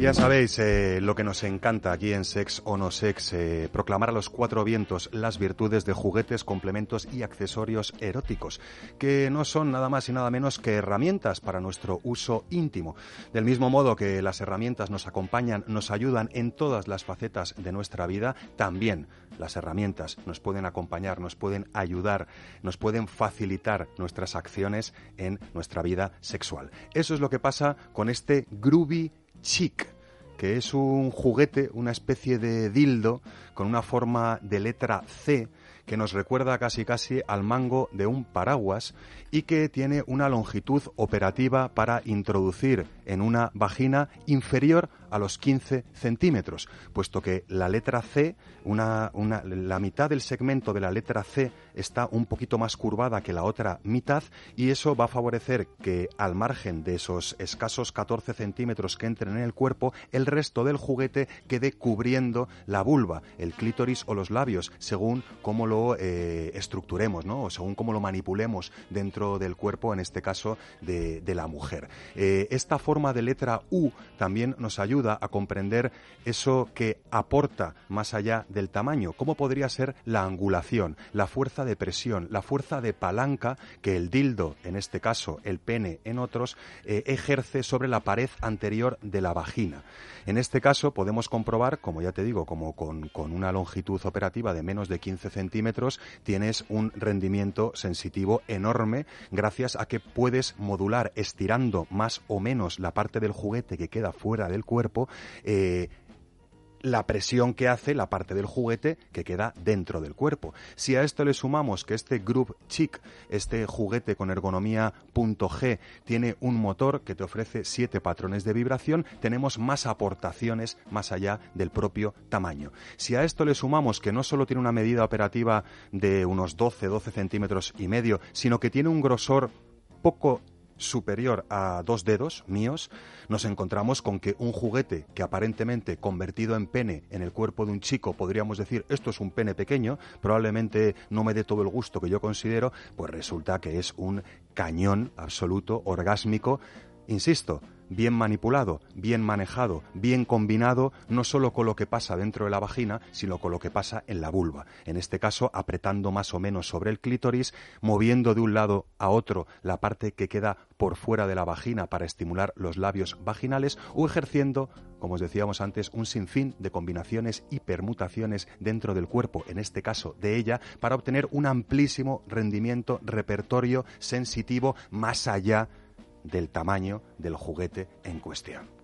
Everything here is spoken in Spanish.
Ya sabéis eh, lo que nos encanta aquí en Sex o No Sex, eh, proclamar a los cuatro vientos las virtudes de juguetes, complementos y accesorios eróticos, que no son nada más y nada menos que herramientas para nuestro uso íntimo. Del mismo modo que las herramientas nos acompañan, nos ayudan en todas las facetas de nuestra vida, también las herramientas nos pueden acompañar, nos pueden ayudar, nos pueden facilitar nuestras acciones en nuestra vida sexual. Eso es lo que pasa con este groovy chic que es un juguete, una especie de dildo con una forma de letra C que nos recuerda casi casi al mango de un paraguas y que tiene una longitud operativa para introducir en una vagina inferior a los 15 centímetros, puesto que la letra C, una, una, la mitad del segmento de la letra C está un poquito más curvada que la otra mitad y eso va a favorecer que al margen de esos escasos 14 centímetros que entren en el cuerpo, el resto del juguete quede cubriendo la vulva, el clítoris o los labios, según cómo lo eh, estructuremos, ¿no? o según cómo lo manipulemos dentro del cuerpo, en este caso de, la mujer. Eh, esta forma de letra U también nos ayuda a comprender eso que aporta más allá del tamaño, cómo podría ser la angulación, la fuerza de presión, la fuerza de palanca que el dildo, en este caso el pene en otros, eh, ejerce sobre la pared anterior de la vagina. En este caso podemos comprobar, como ya te digo, como con una longitud operativa de menos de 15 centímetros, tienes un rendimiento sensitivo enorme gracias a que puedes modular estirando más o menos la parte del juguete que queda fuera del cuerpo eh, la presión que hace la parte del juguete que queda dentro del cuerpo. Si a esto le sumamos que este Group Chic, este juguete con ergonomía .G, tiene un motor que te ofrece siete patrones de vibración, tenemos más aportaciones más allá del propio tamaño. Si a esto le sumamos que no solo tiene una medida operativa de unos 12, 12 centímetros y medio, sino que tiene un grosor poco superior a dos dedos míos, nos encontramos con que un juguete que aparentemente convertido en pene en el cuerpo de un chico podríamos decir esto es un pene pequeño, probablemente no me dé todo el gusto que yo considero, pues resulta que es un cañón absoluto, orgásmico, insisto, bien manipulado, bien manejado, bien combinado, no solo con lo que pasa dentro de la vagina, sino con lo que pasa en la vulva. En este caso, apretando más o menos sobre el clítoris, moviendo de un lado a otro la parte que queda por fuera de la vagina para estimular los labios vaginales o ejerciendo, como os decíamos antes, un sinfín de combinaciones y permutaciones dentro del cuerpo, en este caso de ella, para obtener un amplísimo rendimiento repertorio sensitivo más allá del tamaño del juguete en cuestión.